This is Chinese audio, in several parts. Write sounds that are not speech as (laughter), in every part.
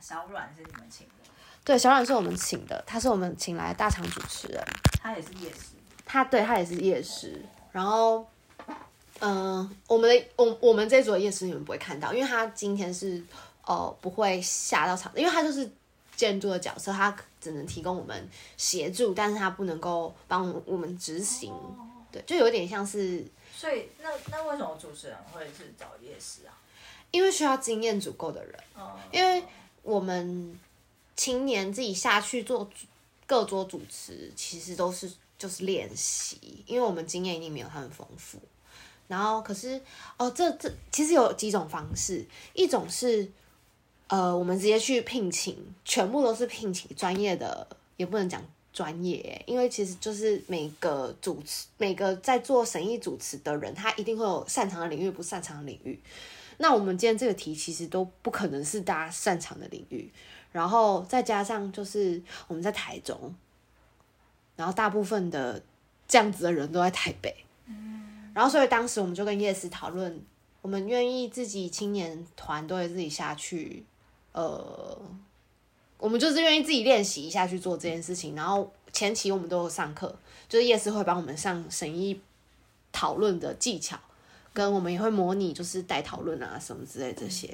小阮是你们请的？对，小阮是我们请的，他是我们请来的大场主持人，他也是夜师，他对他也是夜师，然后。嗯、呃，我们的我我们这组的夜师你们不会看到，因为他今天是呃不会下到场，因为他就是建筑的角色，他只能提供我们协助，但是他不能够帮我们执行，哦、对，就有点像是。所以那那为什么主持人会是找夜师啊？因为需要经验足够的人，哦、因为我们青年自己下去做各桌主持，其实都是就是练习，因为我们经验一定没有他们丰富。然后，可是哦，这这其实有几种方式，一种是，呃，我们直接去聘请，全部都是聘请专业的，也不能讲专业，因为其实就是每个主持，每个在做审议主持的人，他一定会有擅长的领域，不擅长的领域。那我们今天这个题其实都不可能是大家擅长的领域，然后再加上就是我们在台中，然后大部分的这样子的人都在台北。嗯然后，所以当时我们就跟叶师讨论，我们愿意自己青年团队自己下去，呃，我们就是愿意自己练习一下去做这件事情。然后前期我们都有上课，就是叶师会帮我们上审议讨论的技巧。跟我们也会模拟，就是带讨论啊什么之类这些，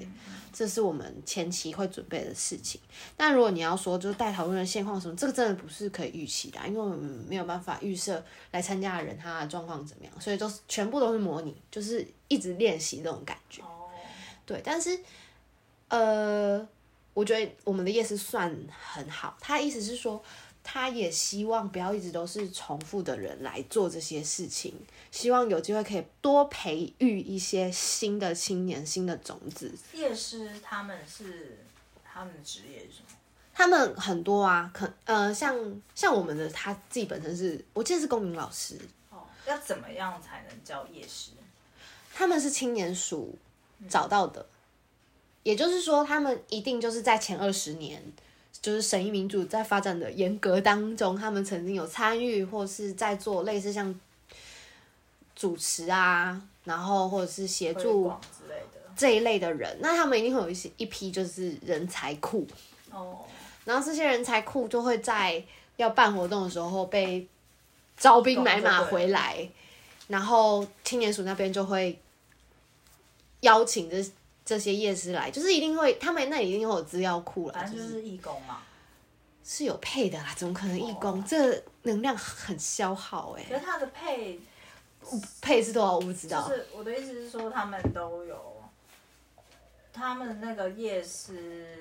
这是我们前期会准备的事情。但如果你要说就是带讨论的现况什么，这个真的不是可以预期的，因为我们没有办法预设来参加的人他的状况怎么样，所以都是全部都是模拟，就是一直练习这种感觉。对，但是呃，我觉得我们的夜市算很好，他意思是说。他也希望不要一直都是重复的人来做这些事情，希望有机会可以多培育一些新的青年、新的种子。夜师他们是他们的职业是什么？他们很多啊，可呃，像像我们的他自己本身是，我记得是公民老师。哦，要怎么样才能叫夜师？他们是青年署找到的，嗯、也就是说，他们一定就是在前二十年。就是审议民主在发展的严格当中，他们曾经有参与或是在做类似像主持啊，然后或者是协助之类的这一类的人，那他们一定会有一些一批就是人才库哦，然后这些人才库就会在要办活动的时候被招兵买马回来，然后青年署那边就会邀请这。这些夜师来，就是一定会，他们那里一定会有资料库了。反正就是义工嘛，是有配的啦，怎么可能义工？哦、这能量很消耗哎、欸。可是他的配，配是多少？我不知道。就是我的意思是说，他们都有，他们那个夜师，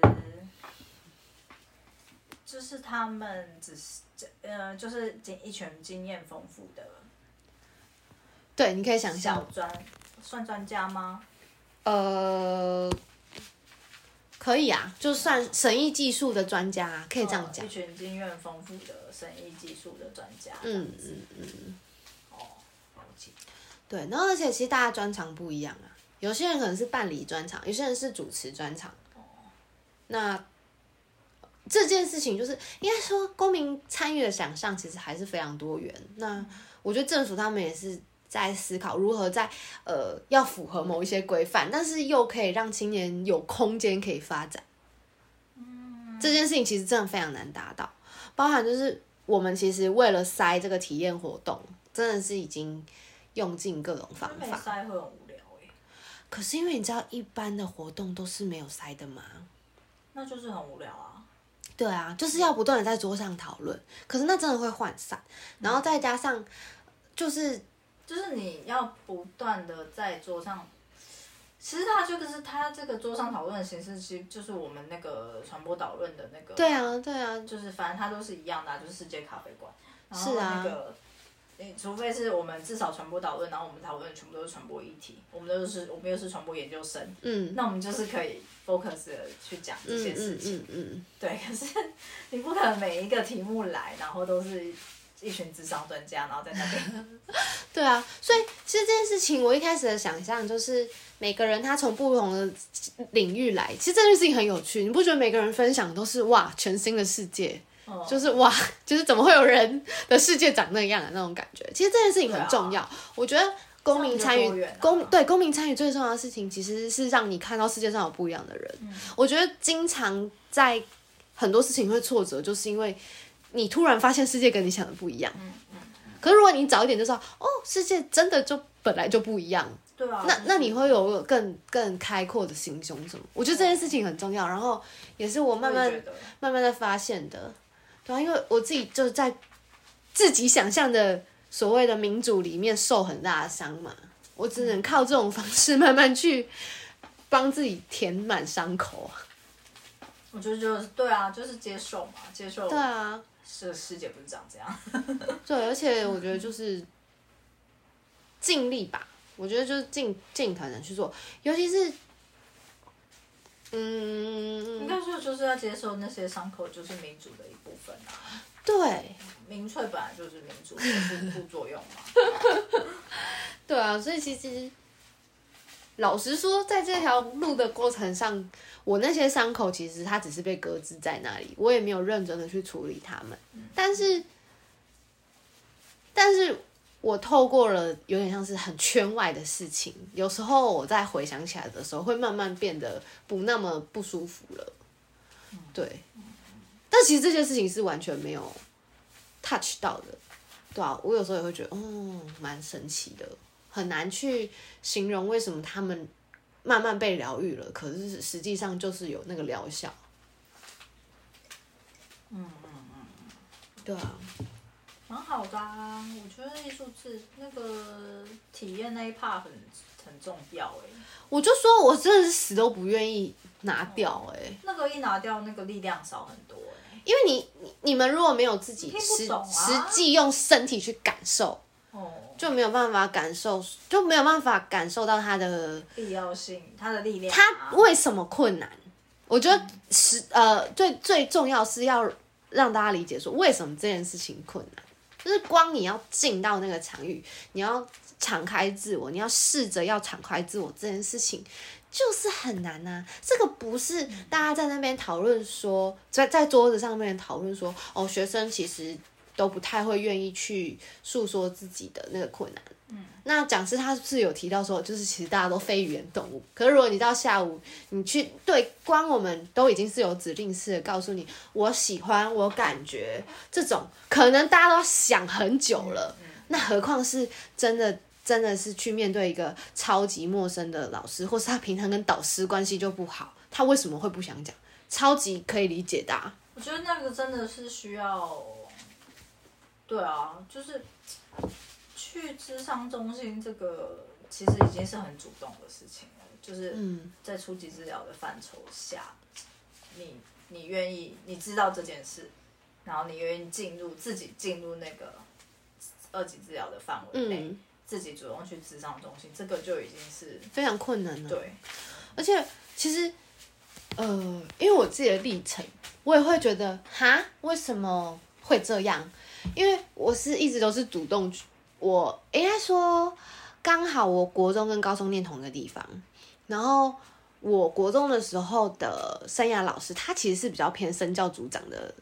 就是他们只是，呃，就是经一群经验丰富的。对，你可以想象。专算专家吗？呃，可以啊，就算审议技术的专家，可以这样讲。一群经验丰富的审议技术的专家。嗯嗯嗯。哦，了解。对，然后而且其实大家专长不一样啊，有些人可能是办理专长，有些人是主持专长。哦。那这件事情就是应该说，公民参与的想象其实还是非常多元。那我觉得政府他们也是。在思考如何在呃要符合某一些规范，但是又可以让青年有空间可以发展。嗯，这件事情其实真的非常难达到，包含就是我们其实为了塞这个体验活动，真的是已经用尽各种方法。塞会很无聊欸。可是因为你知道一般的活动都是没有塞的吗？那就是很无聊啊。对啊，就是要不断的在桌上讨论，可是那真的会涣散，然后再加上就是。就是你要不断的在桌上，其实它就是它这个桌上讨论的形式，其实就是我们那个传播导论的那个。对啊，对啊，就是反正它都是一样的、啊，就是世界咖啡馆。是啊。那个，你除非是我们至少传播导论，然后我们讨论全部都是传播议题，我们都是我们又是传播研究生，嗯，那我们就是可以 focus 的去讲这些事情，嗯嗯，嗯，嗯。对，可是你不可能每一个题目来，然后都是。一群智商专家，然后在那边。(laughs) 对啊，所以其实这件事情，我一开始的想象就是每个人他从不同的领域来，其实这件事情很有趣。你不觉得每个人分享都是哇全新的世界，哦、就是哇，就是怎么会有人的世界长那样的那种感觉？其实这件事情很重要。啊、我觉得公民参与，公对公民参与最重要的事情，其实是让你看到世界上有不一样的人。嗯、我觉得经常在很多事情会挫折，就是因为你突然发现世界跟你想的不一样。嗯嗯嗯、可是如果你早一点就知道，哦，世界真的就本来就不一样。对啊。那那你会有更更开阔的心胸什么？我觉得这件事情很重要。然后也是我慢慢慢慢的发现的。对啊，因为我自己就是在自己想象的。所谓的民主里面受很大的伤嘛，我只能靠这种方式慢慢去帮自己填满伤口。我觉得就是对啊，就是接受嘛，接受。对啊，是世界不是长这样。(laughs) 对，而且我觉得就是尽力吧，我觉得就是尽尽可能去做，尤其是嗯，应该说就是要接受那些伤口，就是民主的一部分啊。对。民粹本来就是民主的副作用嘛。(laughs) 对啊，所以其实老实说，在这条路的过程上，我那些伤口其实它只是被搁置在那里，我也没有认真的去处理它们。但是，但是我透过了有点像是很圈外的事情，有时候我在回想起来的时候，会慢慢变得不那么不舒服了。对，但其实这件事情是完全没有。touch 到的，对啊，我有时候也会觉得，哦，蛮神奇的，很难去形容为什么他们慢慢被疗愈了，可是实际上就是有那个疗效。嗯嗯嗯，对啊，蛮好的啊，我觉得艺术是那个体验那一 part 很很重要哎。我就说我真的是死都不愿意拿掉哎、哦，那个一拿掉，那个力量少很多。因为你你你们如果没有自己实、啊、实际用身体去感受，哦，就没有办法感受，就没有办法感受到它的必要性，它的力量、啊。它为什么困难？我觉得是、嗯、呃，最最重要是要让大家理解说为什么这件事情困难，就是光你要进到那个场域，你要敞开自我，你要试着要敞开自我这件事情。就是很难呐、啊，这个不是大家在那边讨论说，在在桌子上面讨论说，哦，学生其实都不太会愿意去诉说自己的那个困难。嗯，那讲师他是有提到说，就是其实大家都非语言动物，可是如果你到下午你去对，光我们都已经是有指令式的告诉你，我喜欢，我感觉这种，可能大家都想很久了，那何况是真的。真的是去面对一个超级陌生的老师，或是他平常跟导师关系就不好，他为什么会不想讲？超级可以理解的啊。我觉得那个真的是需要，对啊，就是去智商中心这个其实已经是很主动的事情了，就是在初级治疗的范畴下，你你愿意你知道这件事，然后你愿意进入自己进入那个二级治疗的范围内。嗯自己主动去智商中心，这个就已经是非常困难了。对，而且其实，呃，因为我自己的历程，我也会觉得，哈，为什么会这样？因为我是一直都是主动，我应该说，刚好我国中跟高中念同一个地方，然后我国中的时候的生涯老师，他其实是比较偏生教组长的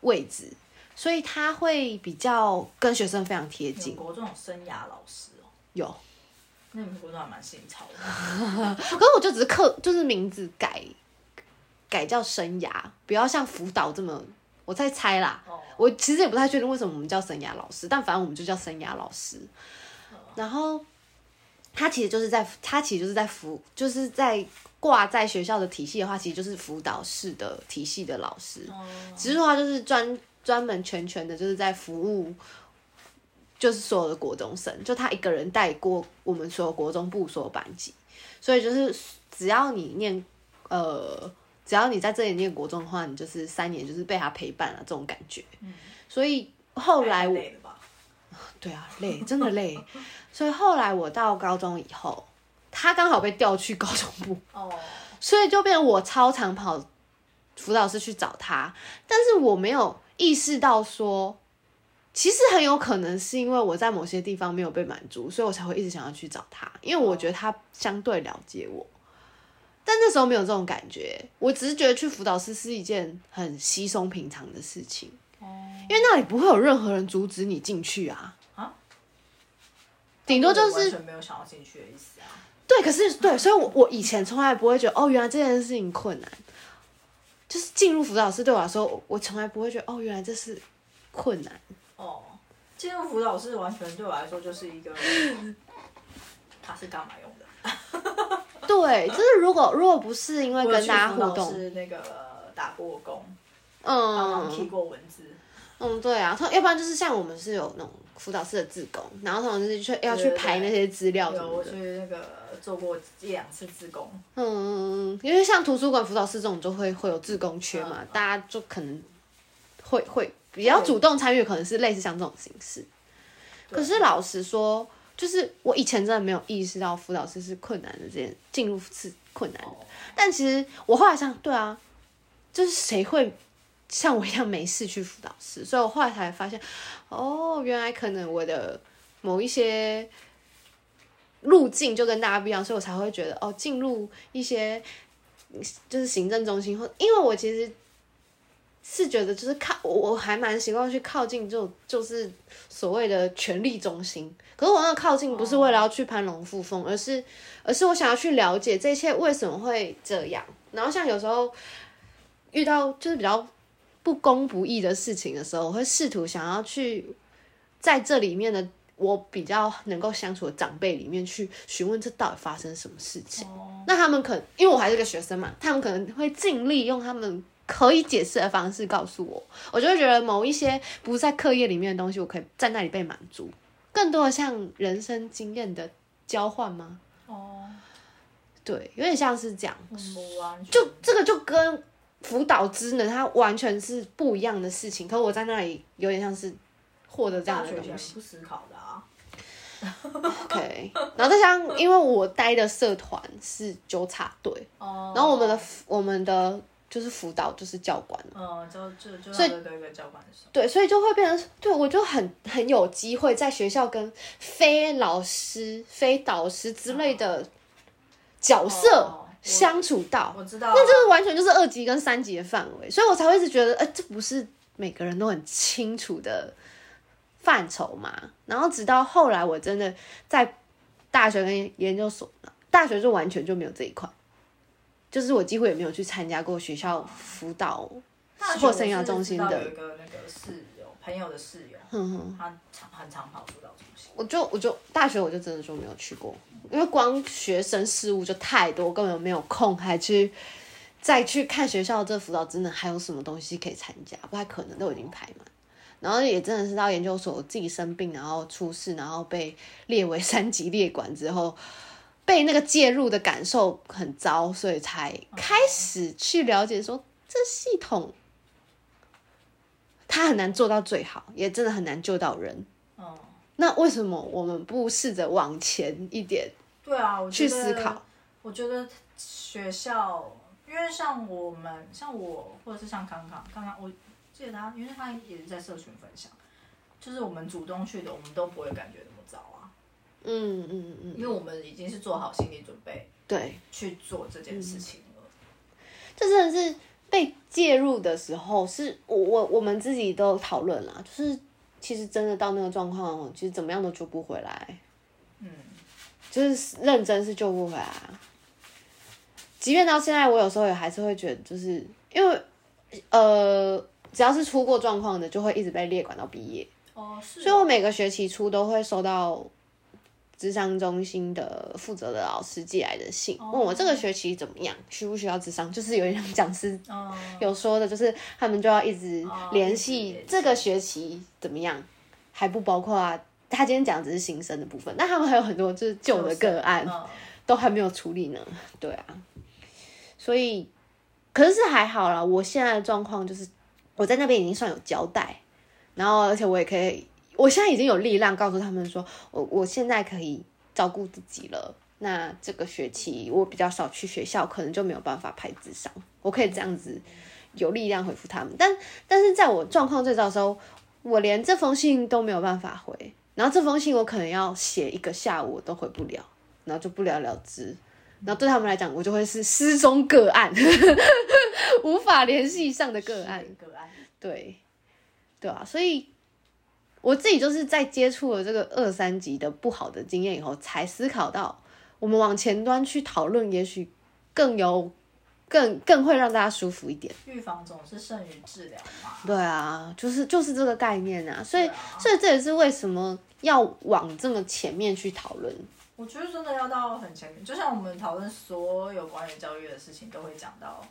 位置。所以他会比较跟学生非常贴近。国中有生涯老师哦？有。那你们国中还蛮新潮的。(laughs) 可是我就只是课，就是名字改改叫生涯，不要像辅导这么，我在猜啦。哦。我其实也不太确定为什么我们叫生涯老师，但反正我们就叫生涯老师。哦。然后他其实就是在，他其实就是在辅，就是在挂在学校的体系的话，其实就是辅导室的体系的老师。哦。只是说他就是专。专门全权的，就是在服务，就是所有的国中生，就他一个人带过我们所有国中部所有班级，所以就是只要你念，呃，只要你在这里念国中的话，你就是三年就是被他陪伴了这种感觉。嗯，所以后来我，对啊，累，真的累。(laughs) 所以后来我到高中以后，他刚好被调去高中部，哦，所以就变成我超常跑辅导室去找他，但是我没有。意识到说，其实很有可能是因为我在某些地方没有被满足，所以我才会一直想要去找他，因为我觉得他相对了解我。但那时候没有这种感觉，我只是觉得去辅导室是一件很稀松平常的事情，因为那里不会有任何人阻止你进去啊。啊？顶多就是完全没有想要进去的意思啊。对，可是对，所以我我以前从来不会觉得哦，原来这件事情困难，就是进入辅导室对我来说，我从来不会觉得哦，原来这是困难。哦，进入辅导室完全对我来说就是一个，(coughs) 它是干嘛用的？对，就是如果如果不是因为跟大家互动，是那个打过工，嗯，提过文字，嗯，对啊，要不然就是像我们是有那种辅导室的志工，然后他们就是去要去排那些资料什么的。有我去那个做过一两次志工，嗯，因为像图书馆辅导室这种就会会有志工缺嘛，嗯、大家就可能会会比较主动参与，可能是类似像这种形式。可是老实说。就是我以前真的没有意识到辅导室是困难的，这件进入是困难的。但其实我后来想，对啊，就是谁会像我一样没事去辅导室？所以我后来才发现，哦，原来可能我的某一些路径就跟大家不一样，所以我才会觉得，哦，进入一些就是行政中心，或因为我其实。是觉得就是靠，我还蛮习惯去靠近就，就就是所谓的权力中心。可是我那个靠近不是为了要去攀龙附凤，而是而是我想要去了解这一切为什么会这样。然后像有时候遇到就是比较不公不义的事情的时候，我会试图想要去在这里面的我比较能够相处的长辈里面去询问这到底发生什么事情。那他们可能因为我还是个学生嘛，他们可能会尽力用他们。可以解释的方式告诉我，我就会觉得某一些不在课业里面的东西，我可以在那里被满足。更多的像人生经验的交换吗？哦，对，有点像是这样。就这个就跟辅导职能，它完全是不一样的事情。可是我在那里有点像是获得这样的东西。不思考的啊。OK，然后再像，因为我待的社团是纠察队，哦，然后我们的我们的。就是辅导，就是教官。哦，就就就所以对个教官对，所以就会变成对我就很很有机会在学校跟非老师、非导师之类的角色相处到。我知道，那就是完全就是二级跟三级的范围，所以我才会一直觉得，哎，这不是每个人都很清楚的范畴嘛。然后直到后来，我真的在大学跟研究所，大学就完全就没有这一块。就是我几乎也没有去参加过学校辅导或生涯中心的。有一个那个室友，朋友的室友，嗯哼，他常很常跑辅导中心。我就我就大学我就真的就没有去过，因为光学生事务就太多，根本没有空还去再去看学校这辅导真的还有什么东西可以参加，不太可能都已经排满。然后也真的是到研究所自己生病，然后出事，然后被列为 (laughs) 三级列管之后。被那个介入的感受很糟，所以才开始去了解说这系统，它很难做到最好，也真的很难救到人。哦，那为什么我们不试着往前一点？对啊，我去思考。我觉得学校，因为像我们，像我，或者是像康康，刚刚我记得他，因为他也是在社群分享，就是我们主动去的，我们都不会感觉那么糟啊。嗯嗯嗯，因为我们已经是做好心理准备，对，去做这件事情了。这真的是被介入的时候，是我我我们自己都讨论了，就是其实真的到那个状况，其实怎么样都救不回来。嗯，就是认真是救不回来。即便到现在，我有时候也还是会觉得，就是因为呃，只要是出过状况的，就会一直被列管到毕业。哦，是哦。所以我每个学期初都会收到。咨商中心的负责的老师寄来的信，问我这个学期怎么样，需不需要智商？就是有点像讲师 (laughs) 有说的，就是他们就要一直联系这个学期怎么样，还不包括啊。他今天讲的只是新生的部分，那他们还有很多就是旧的个案都还没有处理呢。对啊，所以可是是还好啦。我现在的状况就是我在那边已经算有交代，然后而且我也可以。我现在已经有力量告诉他们说，我我现在可以照顾自己了。那这个学期我比较少去学校，可能就没有办法排智商。我可以这样子有力量回复他们。但但是在我状况最糟的时候，我连这封信都没有办法回。然后这封信我可能要写一个下午，我都回不了，然后就不了了之。然后对他们来讲，我就会是失踪个案，无法联系上的个案。个案，对，对啊，所以。我自己就是在接触了这个二三级的不好的经验以后，才思考到我们往前端去讨论，也许更有更更会让大家舒服一点。预防总是胜于治疗嘛。对啊，就是就是这个概念啊，所以、啊、所以这也是为什么要往这么前面去讨论。我觉得真的要到很前面，就像我们讨论所有关于教育的事情，都会讲到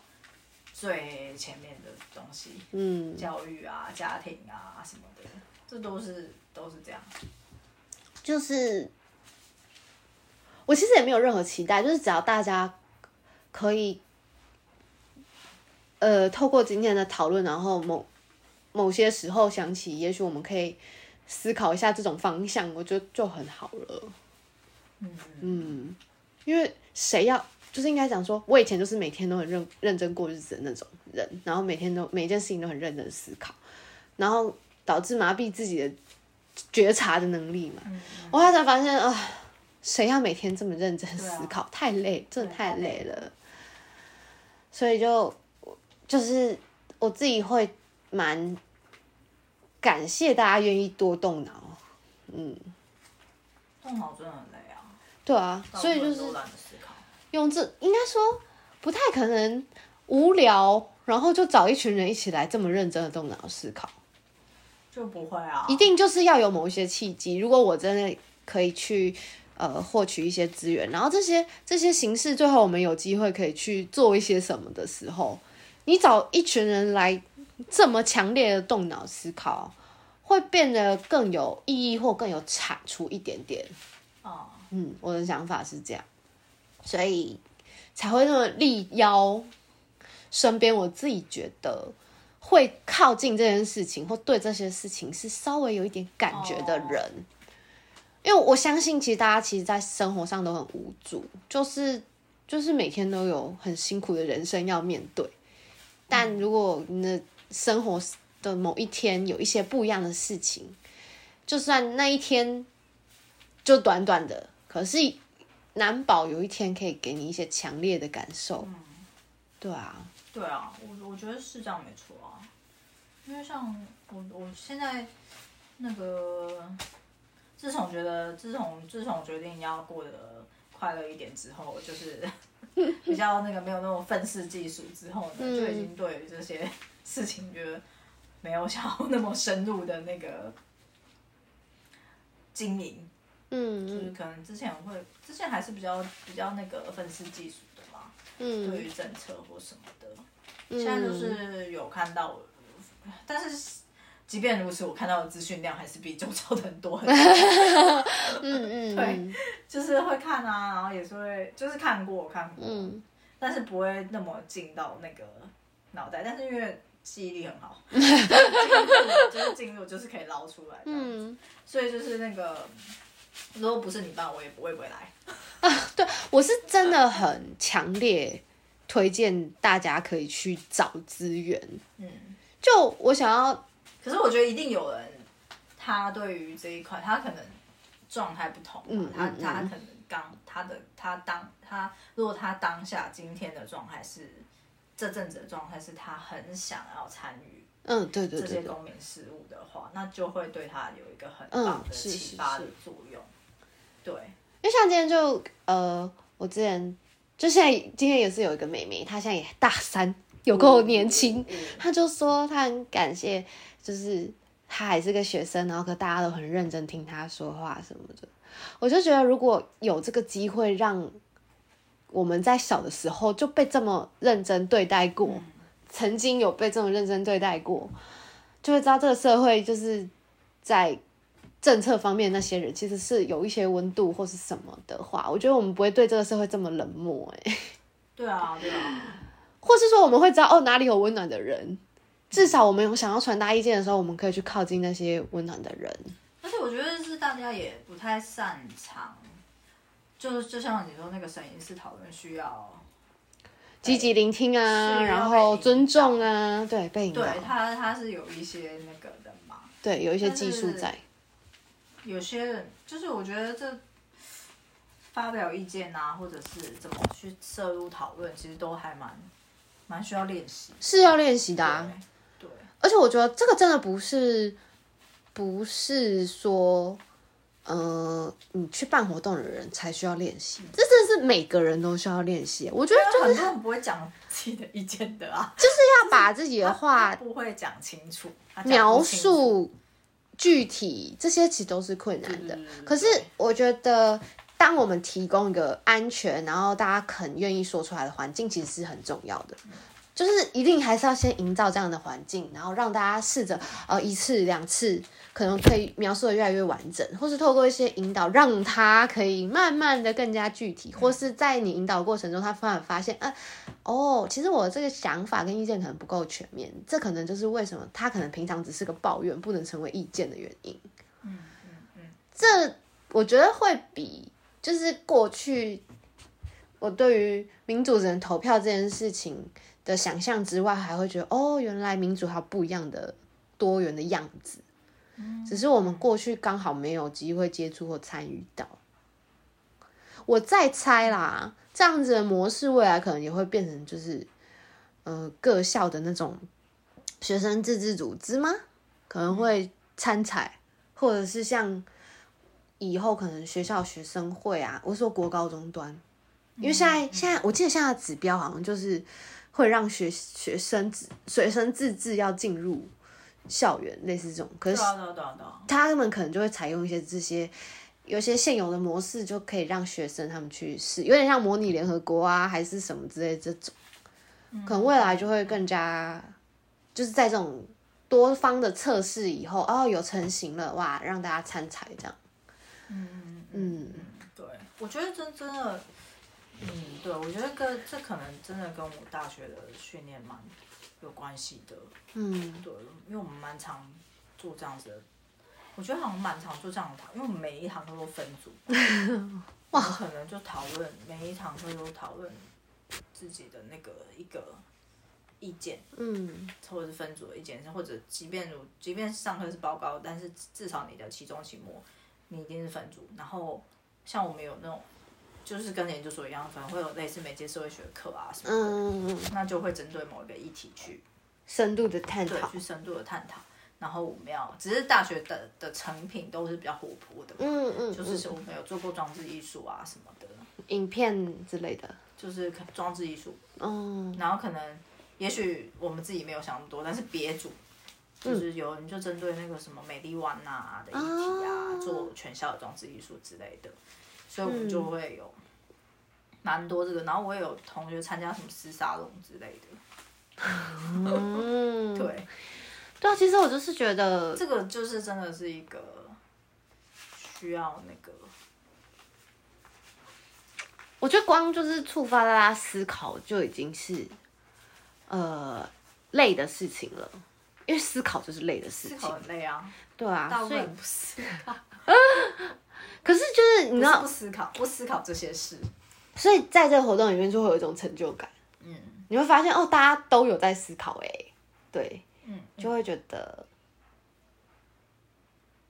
最前面的东西，嗯，教育啊、家庭啊什么的，这都是都是这样。就是我其实也没有任何期待，就是只要大家可以，呃，透过今天的讨论，然后某某些时候想起，也许我们可以思考一下这种方向，我觉得就很好了。嗯，因为谁要就是应该讲说，我以前就是每天都很认认真过日子的那种人，然后每天都每一件事情都很认真思考，然后导致麻痹自己的觉察的能力嘛。我后来才发现啊，谁要每天这么认真思考，太累，真的太累了。所以就就是我自己会蛮感谢大家愿意多动脑，嗯，动脑真的很累啊。对啊，所以就是用这应该说不太可能无聊，然后就找一群人一起来这么认真的动脑思考，就不会啊。一定就是要有某一些契机。如果我真的可以去呃获取一些资源，然后这些这些形式最后我们有机会可以去做一些什么的时候，你找一群人来这么强烈的动脑思考，会变得更有意义或更有产出一点点。哦。嗯，我的想法是这样，所以才会那么力邀身边我自己觉得会靠近这件事情或对这些事情是稍微有一点感觉的人，哦、因为我相信其实大家其实，在生活上都很无助，就是就是每天都有很辛苦的人生要面对，但如果你的生活的某一天有一些不一样的事情，就算那一天就短短的。可是难保有一天可以给你一些强烈的感受，嗯，对啊，对啊，我我觉得是这样没错啊，因为像我我现在那个，自从觉得自从自从决定要过得快乐一点之后，就是 (laughs) 比较那个没有那种愤世嫉俗之后呢，嗯，就已经对于这些事情觉得没有想要那么深入的那个经营。嗯，就是可能之前会，之前还是比较比较那个愤世嫉俗的嘛，嗯，对于政策或什么的，嗯，现在就是有看到，但是即便如此，我看到的资讯量还是比周遭的很多很多。嗯嗯，(laughs) 对，就是会看啊，然后也是会，就是看过看过，嗯，但是不会那么进到那个脑袋，但是因为记忆力很好，(laughs) 就是进入就是可以捞出来，嗯，所以就是那个。如果不是你爸，我也不会不会来啊。对，我是真的很强烈推荐大家可以去找资源。嗯，就我想要，可是我觉得一定有人，他对于这一块，他可能状态不同。嗯，他他可能刚他的他当他如果他当下今天的状态是这阵子的状态是他很想要参与。嗯，对对对，这些公民事务的话，那就会对他有一个很棒的启发的作用。对，因为像今天就呃，我之前就现在今天也是有一个妹妹，她现在也大三，有够年轻，她就说她很感谢，就是她还是个学生，然后可大家都很认真听她说话什么的。我就觉得如果有这个机会，让我们在小的时候就被这么认真对待过，嗯、曾经有被这么认真对待过，就会知道这个社会就是在。政策方面那些人其实是有一些温度或是什么的话，我觉得我们不会对这个社会这么冷漠哎。对啊，对啊。或是说我们会知道哦哪里有温暖的人，至少我们有想要传达意见的时候，我们可以去靠近那些温暖的人。而且我觉得是大家也不太擅长，就是就像你说那个审议室讨论需要积极聆听啊，然后尊重啊，对，被引导。对他他是有一些那个的嘛，对，有一些技术在。有些人就是我觉得这发表意见啊，或者是怎么去涉入讨论，其实都还蛮蛮需要练习，是要练习的啊。对，对，而且我觉得这个真的不是不是说。呃，你去办活动的人才需要练习，嗯、这真的是每个人都需要练习。我觉得就是很多人不会讲自己的意见的啊，(laughs) 就是要把自己的话不会讲清楚，描述具体，这些其实都是困难的。可是我觉得，当我们提供一个安全，然后大家肯愿意说出来的环境，其实是很重要的。就是一定还是要先营造这样的环境，然后让大家试着呃一次两次，可能可以描述的越来越完整，或是透过一些引导，让他可以慢慢的更加具体，或是在你引导过程中，他突然发现，啊，哦，其实我这个想法跟意见可能不够全面，这可能就是为什么他可能平常只是个抱怨，不能成为意见的原因。嗯嗯嗯，这我觉得会比就是过去我对于民主人投票这件事情。的想象之外，还会觉得哦，原来民主还有不一样的多元的样子，嗯、只是我们过去刚好没有机会接触或参与到。我再猜啦，这样子的模式未来可能也会变成就是，呃，各校的那种学生自治组织吗？可能会参采，或者是像以后可能学校学生会啊，我说国高中端，因为现在、嗯、现在我记得现在的指标好像就是。会让学学生自学生自治要进入校园，类似这种，可是他们可能就会采用一些这些有些现有的模式，就可以让学生他们去试，有点像模拟联合国啊，还是什么之类这种，可能未来就会更加就是在这种多方的测试以后，哦，有成型了，哇，让大家参采这样。嗯嗯嗯，对，我觉得真真的。嗯，对，我觉得跟这可能真的跟我大学的训练蛮有关系的。嗯，对，因为我们蛮常做这样子的，我觉得好像蛮常做这样的讨，因为我们每一堂课都分组，(laughs) 哇，可能就讨论每一堂课都讨论自己的那个一个意见，嗯，或者是分组的意见，或者即便如即便上课是报告，但是至少你的期中、期末你一定是分组，然后像我们有那种。就是跟研究所一样，可能会有类似媒介社会学课啊什么的，嗯，那就会针对某一个议题去深度的探讨，去深度的探讨。然后我们要，只是大学的的成品都是比较活泼的，嗯嗯，就是我们有做过装置艺术啊什么的，影片之类的，就是装置艺术，嗯，然后可能也许我们自己没有想那么多，但是别组就是有人就针对那个什么美丽湾呐的议题啊，做全校的装置艺术之类的。所以我们就会有蛮多这个，然后我也有同学参加什么丝沙龙之类的。嗯，(laughs) 对，对啊，其实我就是觉得这个就是真的是一个需要那个，我觉得光就是触发大家思考就已经是呃累的事情了，因为思考就是累的事情，思考很累啊，对啊，大部分不思考。(laughs) 可是就是你知道不，不思考不思考这些事，所以在这个活动里面就会有一种成就感。嗯，你会发现哦，大家都有在思考哎，对，嗯，就会觉得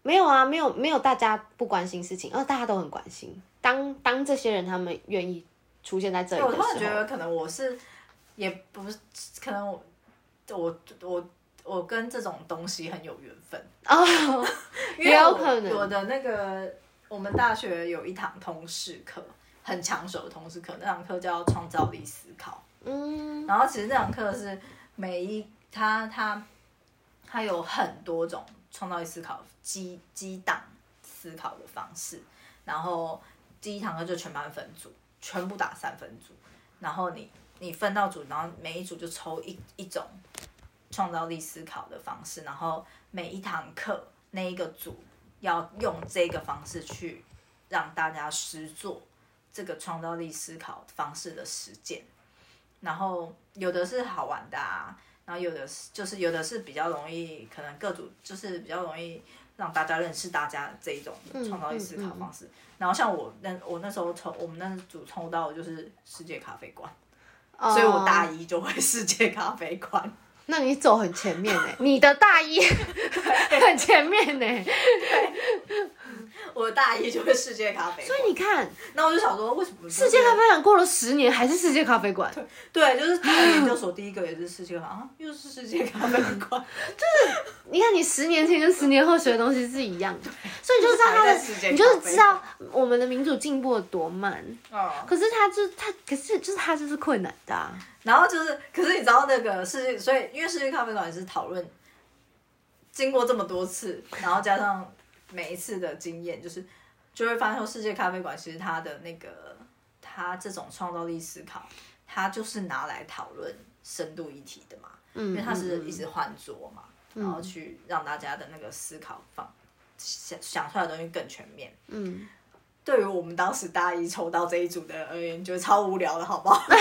没有啊，没有没有大家不关心事情，哦，大家都很关心。当当这些人他们愿意出现在这里的时候，我突然觉得可能我是也不是，可能我我我我跟这种东西很有缘分哦，(laughs) 也有可能我的那个。我们大学有一堂通识课，很抢手的通识课，那堂课叫创造力思考。嗯，然后其实那堂课是每一它它它有很多种创造力思考激激荡思考的方式。然后第一堂课就全班分组，全部打三分组。然后你你分到组，然后每一组就抽一一种创造力思考的方式。然后每一堂课那一个组。要用这个方式去让大家实做这个创造力思考方式的实践，然后有的是好玩的啊，然后有的是就是有的是比较容易，可能各组就是比较容易让大家认识大家的这一种创造力思考方式。然后像我那我那时候抽我们那组抽到的就是世界咖啡馆，所以我大一就会世界咖啡馆。那你走很前面呢？你的大衣 (laughs) 很前面呢。我的大一就是世界咖啡馆。所以你看，那我就想说，为什么世界咖啡馆过了十年还是世界咖啡馆？对，就是研究所第一个也是世界啊，又是世界咖啡馆。(laughs) 就是你看，你十年前跟十年后学的东西是一样的，所以你就知道他的，你就是知道我们的民主进步的多慢。哦。可是他就他，可是就是他就是困难的啊。然后就是，可是你知道那个世界，所以因为世界咖啡馆也是讨论。经过这么多次，然后加上每一次的经验，就是就会发现说，世界咖啡馆其实它的那个，它这种创造力思考，它就是拿来讨论深度议题的嘛，嗯，因为它是一直换桌嘛，嗯，然后去让大家的那个思考方想想出来的东西更全面，嗯。对于我们当时大一抽到这一组的人而言，觉得超无聊的，好不好？(laughs) 每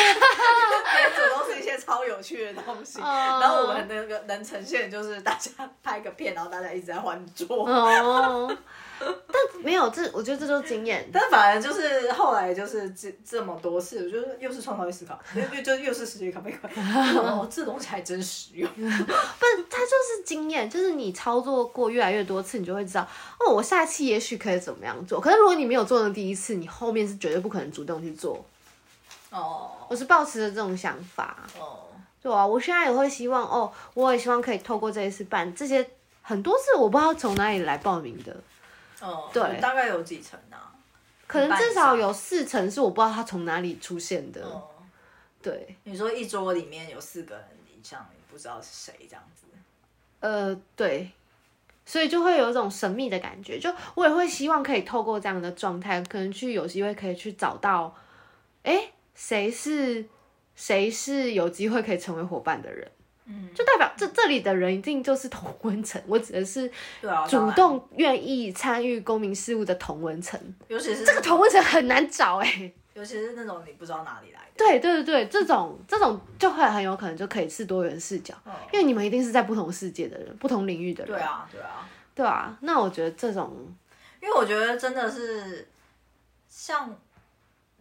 组都是一些超有趣的东西，然后我们那个能呈现就是大家拍个片，然后大家一直在换桌。哦 (laughs) 但没有这，我觉得这就是经验。但反而就是后来就是这这么多次，我觉得又是创造力思考，又就又是世界咖啡馆，哦，这东西还真实用。不，它就是经验，就是你操作过越来越多次，你就会知道哦，我下一期也许可以怎么样做。可是如果你没有做的第一次，你后面是绝对不可能主动去做。哦，我是抱持着这种想法。哦，对啊，我现在也会希望哦，我也希望可以透过这一次办这些很多次，我不知道从哪里来报名的。哦，对，大概有几层呢？可能至少有四层是我不知道它从哪里出现的。哦，对，你说一桌里面有四个人以上，你不知道是谁这样子。呃，对，所以就会有一种神秘的感觉。就我也会希望可以透过这样的状态，可能去有机会可以去找到，哎，谁是谁是有机会可以成为伙伴的人。就代表这这里的人一定就是同温层，我指的是主动愿意参与公民事务的同温层，尤其是这个同温层很难找哎、欸，尤其是那种你不知道哪里来的。对对对对，这种这种就会很有可能就可以是多元视角，哦、因为你们一定是在不同世界的人，不同领域的人。对啊对啊对啊，那我觉得这种，因为我觉得真的是像，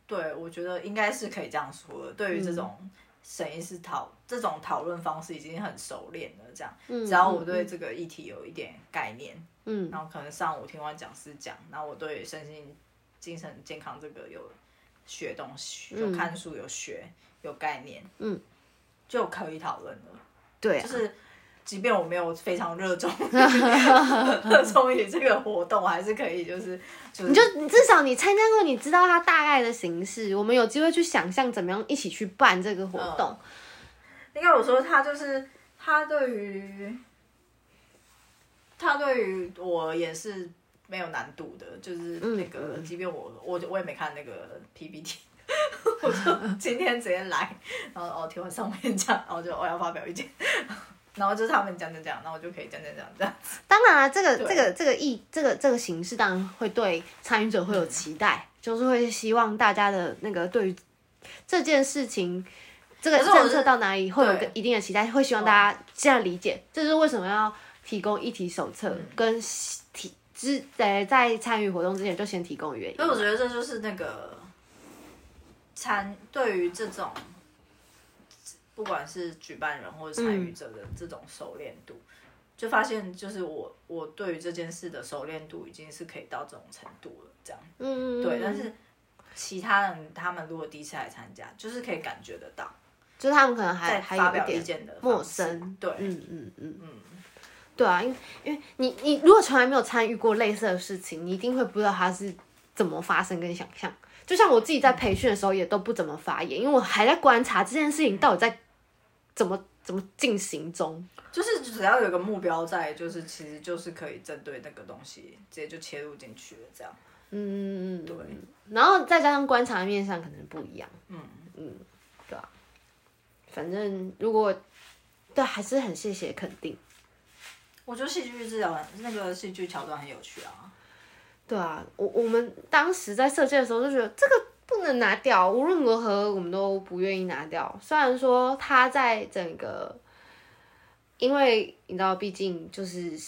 对我觉得应该是可以这样说的，对于这种。嗯审议式讨这种讨论方式已经很熟练了，这样，嗯、只要我对这个议题有一点概念，嗯，然后可能上午听完讲师讲，然后我对身心精神健康这个有学东西，有看书有学有概念，嗯，就可以讨论了，对、啊，就是。即便我没有非常热衷 (laughs) 热衷于这个活动，还是可以，就是，就是、你就你至少你参加过，你知道它大概的形式，我们有机会去想象怎么样一起去办这个活动。应该我说他就是他对于他对于我也是没有难度的，就是那个，嗯、即便我我我也没看那个 PPT，(laughs) 我就今天直接来，然后哦听完上面讲，然后就我要发表意见。然后就是他们讲讲讲，那我就可以讲讲讲这样子。当然了，这个这个这个意这个这个形式当然会对参与者会有期待，嗯、就是会希望大家的那个对于这件事情这个政策到哪里会有个一定的期待，会希望大家这样理解。这是为什么要提供议题手册跟提之呃在参与活动之前就先提供原因。所以我觉得这就是那个参对于这种。不管是举办人或者参与者的这种熟练度，嗯、就发现就是我我对于这件事的熟练度已经是可以到这种程度了，这样。嗯对，但是其他人他们如果第一次来参加，就是可以感觉得到，就是他们可能还在发表意见的陌生。对，嗯嗯嗯嗯，嗯对啊，因为因为你你如果从来没有参与过类似的事情，你一定会不知道它是怎么发生跟想象。就像我自己在培训的时候也都不怎么发言，因为我还在观察这件事情到底在。怎么怎么进行中？就是只要有个目标在，就是其实就是可以针对那个东西直接就切入进去了，这样。嗯嗯嗯，对。然后再加上观察面上可能不一样。嗯嗯，对吧？反正如果对，还是很谢谢肯定。我觉得戏剧治疗那个戏剧桥段很有趣啊。对啊，我我们当时在设计的时候就觉得这个。不能拿掉，无论如何我们都不愿意拿掉。虽然说他在整个，因为你知道，毕竟就是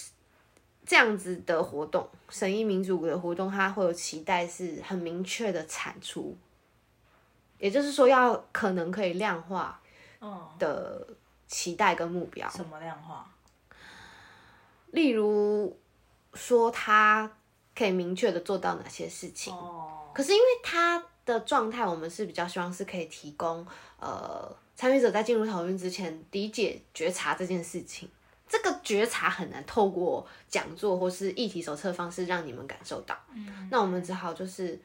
这样子的活动，审议民主的活动，它会有期待，是很明确的产出。也就是说，要可能可以量化的期待跟目标。什么量化？例如说，他。可以明确的做到哪些事情。哦。可是因为他的状态，我们是比较希望是可以提供呃参与者在进入讨论之前理解觉察这件事情。这个觉察很难透过讲座或是议题手册方式让你们感受到。嗯。那我们只好就是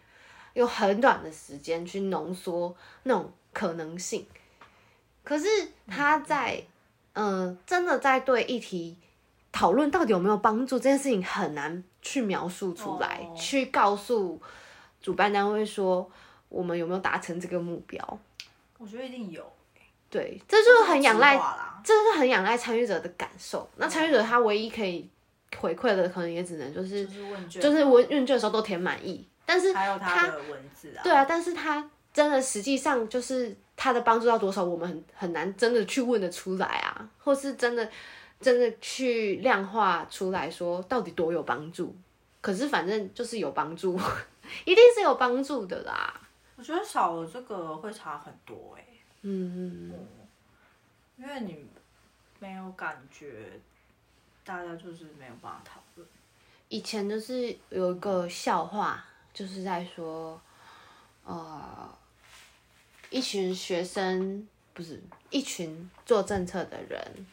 用很短的时间去浓缩那种可能性。可是他在嗯、呃，真的在对议题。讨论到底有没有帮助这件事情很难去描述出来，oh. 去告诉主办单位说我们有没有达成这个目标。我觉得一定有。对，这就是很仰赖，这是很仰赖参与者的感受。那参与者他唯一可以回馈的，可能也只能就是就是问卷，就是问问卷的时候都填满意，但是还有他的文字啊，对啊，但是他真的实际上就是他的帮助到多少，我们很很难真的去问得出来啊，或是真的。真的去量化出来说到底多有帮助，可是反正就是有帮助，(laughs) 一定是有帮助的啦。我觉得少了这个会差很多哎、欸。嗯嗯嗯。因为你没有感觉，大家就是没有办法讨论。以前就是有一个笑话，就是在说，呃，一群学生不是一群做政策的人。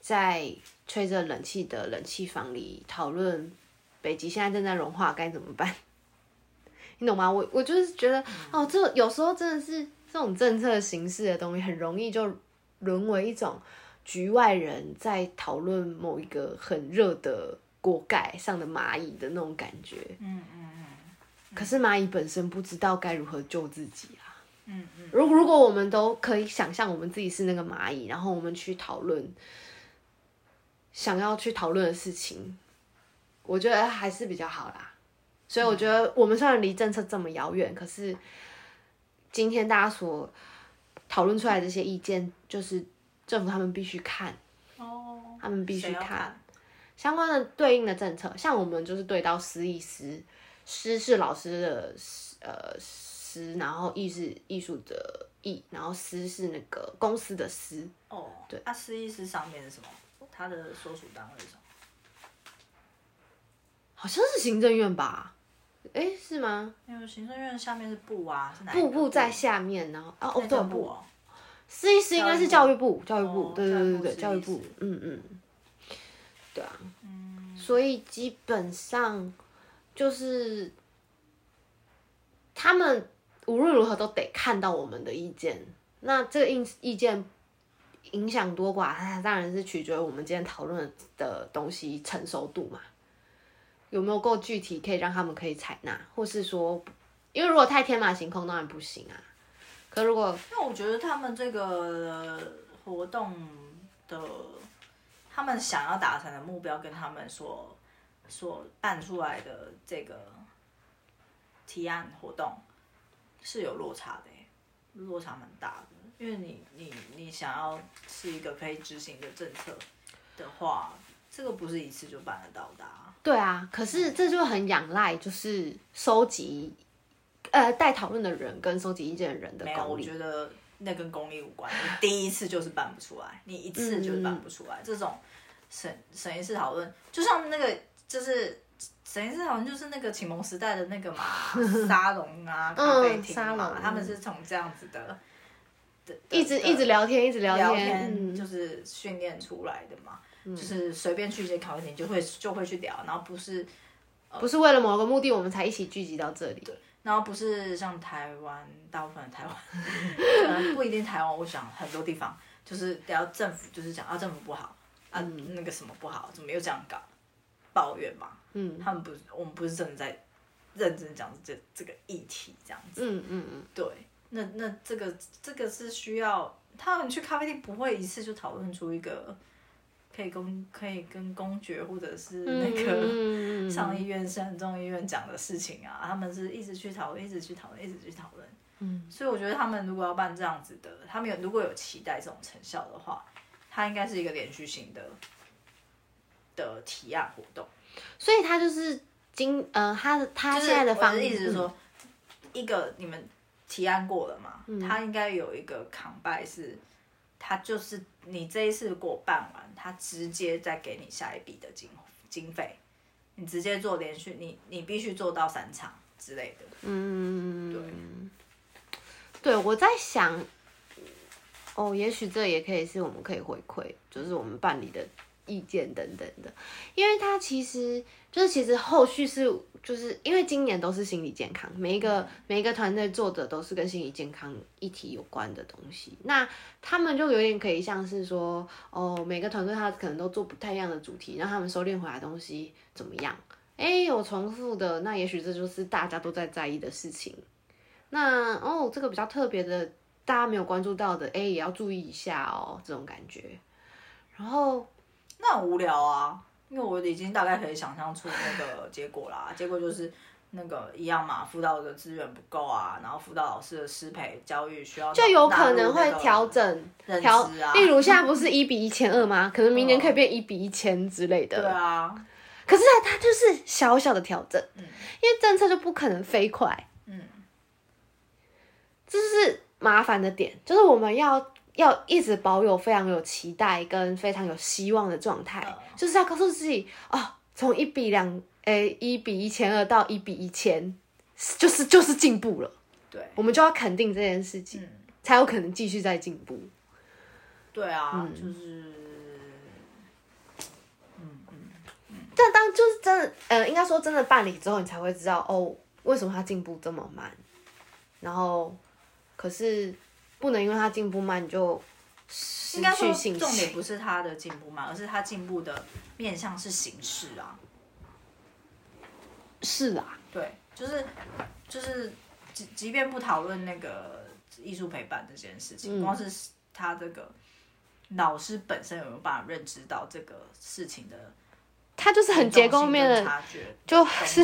在吹着冷气的冷气房里讨论北极现在正在融化该怎么办，你懂吗？我我就是觉得哦，这有时候真的是这种政策形式的东西，很容易就沦为一种局外人在讨论某一个很热的锅盖上的蚂蚁的那种感觉。嗯嗯嗯。可是蚂蚁本身不知道该如何救自己啊。嗯嗯。如如果我们都可以想象我们自己是那个蚂蚁，然后我们去讨论。想要去讨论的事情，我觉得还是比较好啦。所以我觉得我们虽然离政策这么遥远，可是今天大家所讨论出来的这些意见，就是政府他们必须看哦，他们必须看相关的对应的政策。像我们就是对到师艺师，师是老师的呃师，然后艺是艺术的艺，然后师是那个公司的师。哦，对，啊，师艺师上面是什么？他的所属单位是什么？好像是行政院吧？哎、欸，是吗？因为行政院下面是部啊，是哪部？部部在下面，然后啊，哦，对，部哦。司一司应该是教育部，教育部，哦、对对对对，教育部，嗯嗯，对啊，嗯，所以基本上就是他们无论如何都得看到我们的意见，那这个意意见。影响多寡，它当然是取决于我们今天讨论的东西成熟度嘛，有没有够具体，可以让他们可以采纳，或是说，因为如果太天马行空，当然不行啊。可如果，那我觉得他们这个活动的，他们想要达成的目标，跟他们所所办出来的这个提案活动是有落差的，落差蛮大的。因为你你你想要是一个可以执行的政策的话，这个不是一次就办得到的啊。对啊，可是这就很仰赖就是收集，呃，带讨论的人跟收集意见的人的功力。没有，我觉得那跟功力无关。你第一次就是办不出来，你一次就是办不出来。嗯、这种审审一次讨论，就像那个就是审一次讨论，就是那个启蒙时代的那个嘛沙龙啊、咖啡厅嘛，嗯、他们是从这样子的。一直一直聊天，一直聊天，聊天就是训练出来的嘛。嗯、就是随便去一些咖啡厅，就会就会去聊，然后不是、呃、不是为了某个目的，我们才一起聚集到这里。对，然后不是像台湾，大部分的台湾，(laughs) 可能不一定台湾，我想很多地方就是聊政府，就是讲啊政府不好啊、嗯、那个什么不好，怎么又这样搞，抱怨嘛。嗯，他们不是，我们不是真的在认真讲这这个议题这样子。嗯嗯嗯，对。那那这个这个是需要他们去咖啡厅不会一次就讨论出一个可以公可以跟公爵或者是那个上议院、省众议院讲的事情啊，他们是一直去讨论，一直去讨论，一直去讨论。嗯，所以我觉得他们如果要办这样子的，他们有如果有期待这种成效的话，它应该是一个连续性的的提案活动。所以他就是今呃，他的他现在的方式意思是说，一个你们。提案过了嘛？嗯、他应该有一个扛拜是，他就是你这一次给我办完，他直接再给你下一笔的经经费，你直接做连续，你你必须做到三场之类的。嗯，对。对，我在想，哦，也许这也可以是我们可以回馈，就是我们办理的意见等等的，因为他其实就是其实后续是就是因为今年都是心理健康，每一个每一个团队做的都是跟心理健康议题有关的东西，那他们就有点可以像是说，哦，每个团队他可能都做不太一样的主题，让他们收敛回来的东西怎么样？哎，有重复的，那也许这就是大家都在在意的事情。那哦，这个比较特别的，大家没有关注到的，哎，也要注意一下哦，这种感觉。然后那很无聊啊，因为我已经大概可以想象出那个结果啦。结果就是那个一样嘛，辅导的资源不够啊，然后辅导老师的师培教育需要，就有可能会调整调、啊。例如现在不是一比一千二吗？可能明年可以变一比一千之类的。对啊，可是它就是小小的调整，嗯，因为政策就不可能飞快。嗯这是麻烦的点，就是我们要要一直保有非常有期待跟非常有希望的状态，嗯、就是要告诉自己哦，从一比两，诶，一比一千二到一比一千，就是就是进步了。对，我们就要肯定这件事情，嗯、才有可能继续再进步。对啊，嗯、就是，嗯嗯嗯。但当就是真的，呃，应该说真的办理之后，你才会知道哦，为什么他进步这么慢，然后。可是不能因为他进步慢你就失去信心。重点不是他的进步慢，而是他进步的面向是形式啊。是啊，对，就是就是，即即便不讨论那个艺术陪伴这件事情，嗯，光是他这个老师本身有没有办法认知到这个事情的，他就是很结构面的察觉，就是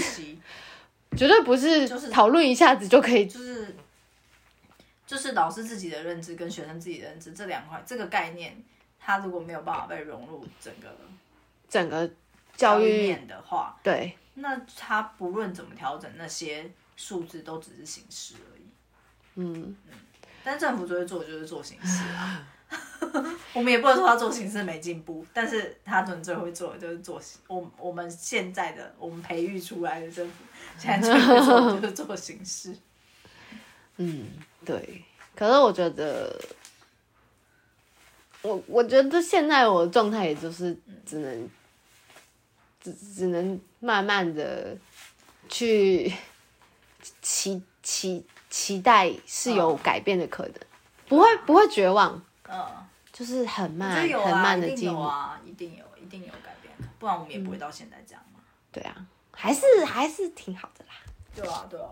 绝对不是就是讨论一下子就可以，就是。就是老师自己的认知跟学生自己的认知这两块，这个概念，他如果没有办法被融入整个整个教育面的话，对，那他不论怎么调整，那些数字都只是形式而已。嗯嗯，但政府最会做的就是做形式啊。(laughs) 我们也不能说他做形式没进步，但是他们最会做的就是做形。我我们现在的我们培育出来的政府，现在最会做的 (laughs) 就是做形式。嗯。对，可是我觉得，我我觉得现在我的状态也就是只能，只只能慢慢的去 (laughs) 期期期待是有改变的可能，不会不会绝望，嗯，就是很慢很慢的进步啊，一定有一定有改变，不然我们也不会到现在这样嘛。对啊，还是还是挺好的啦。对啊对啊。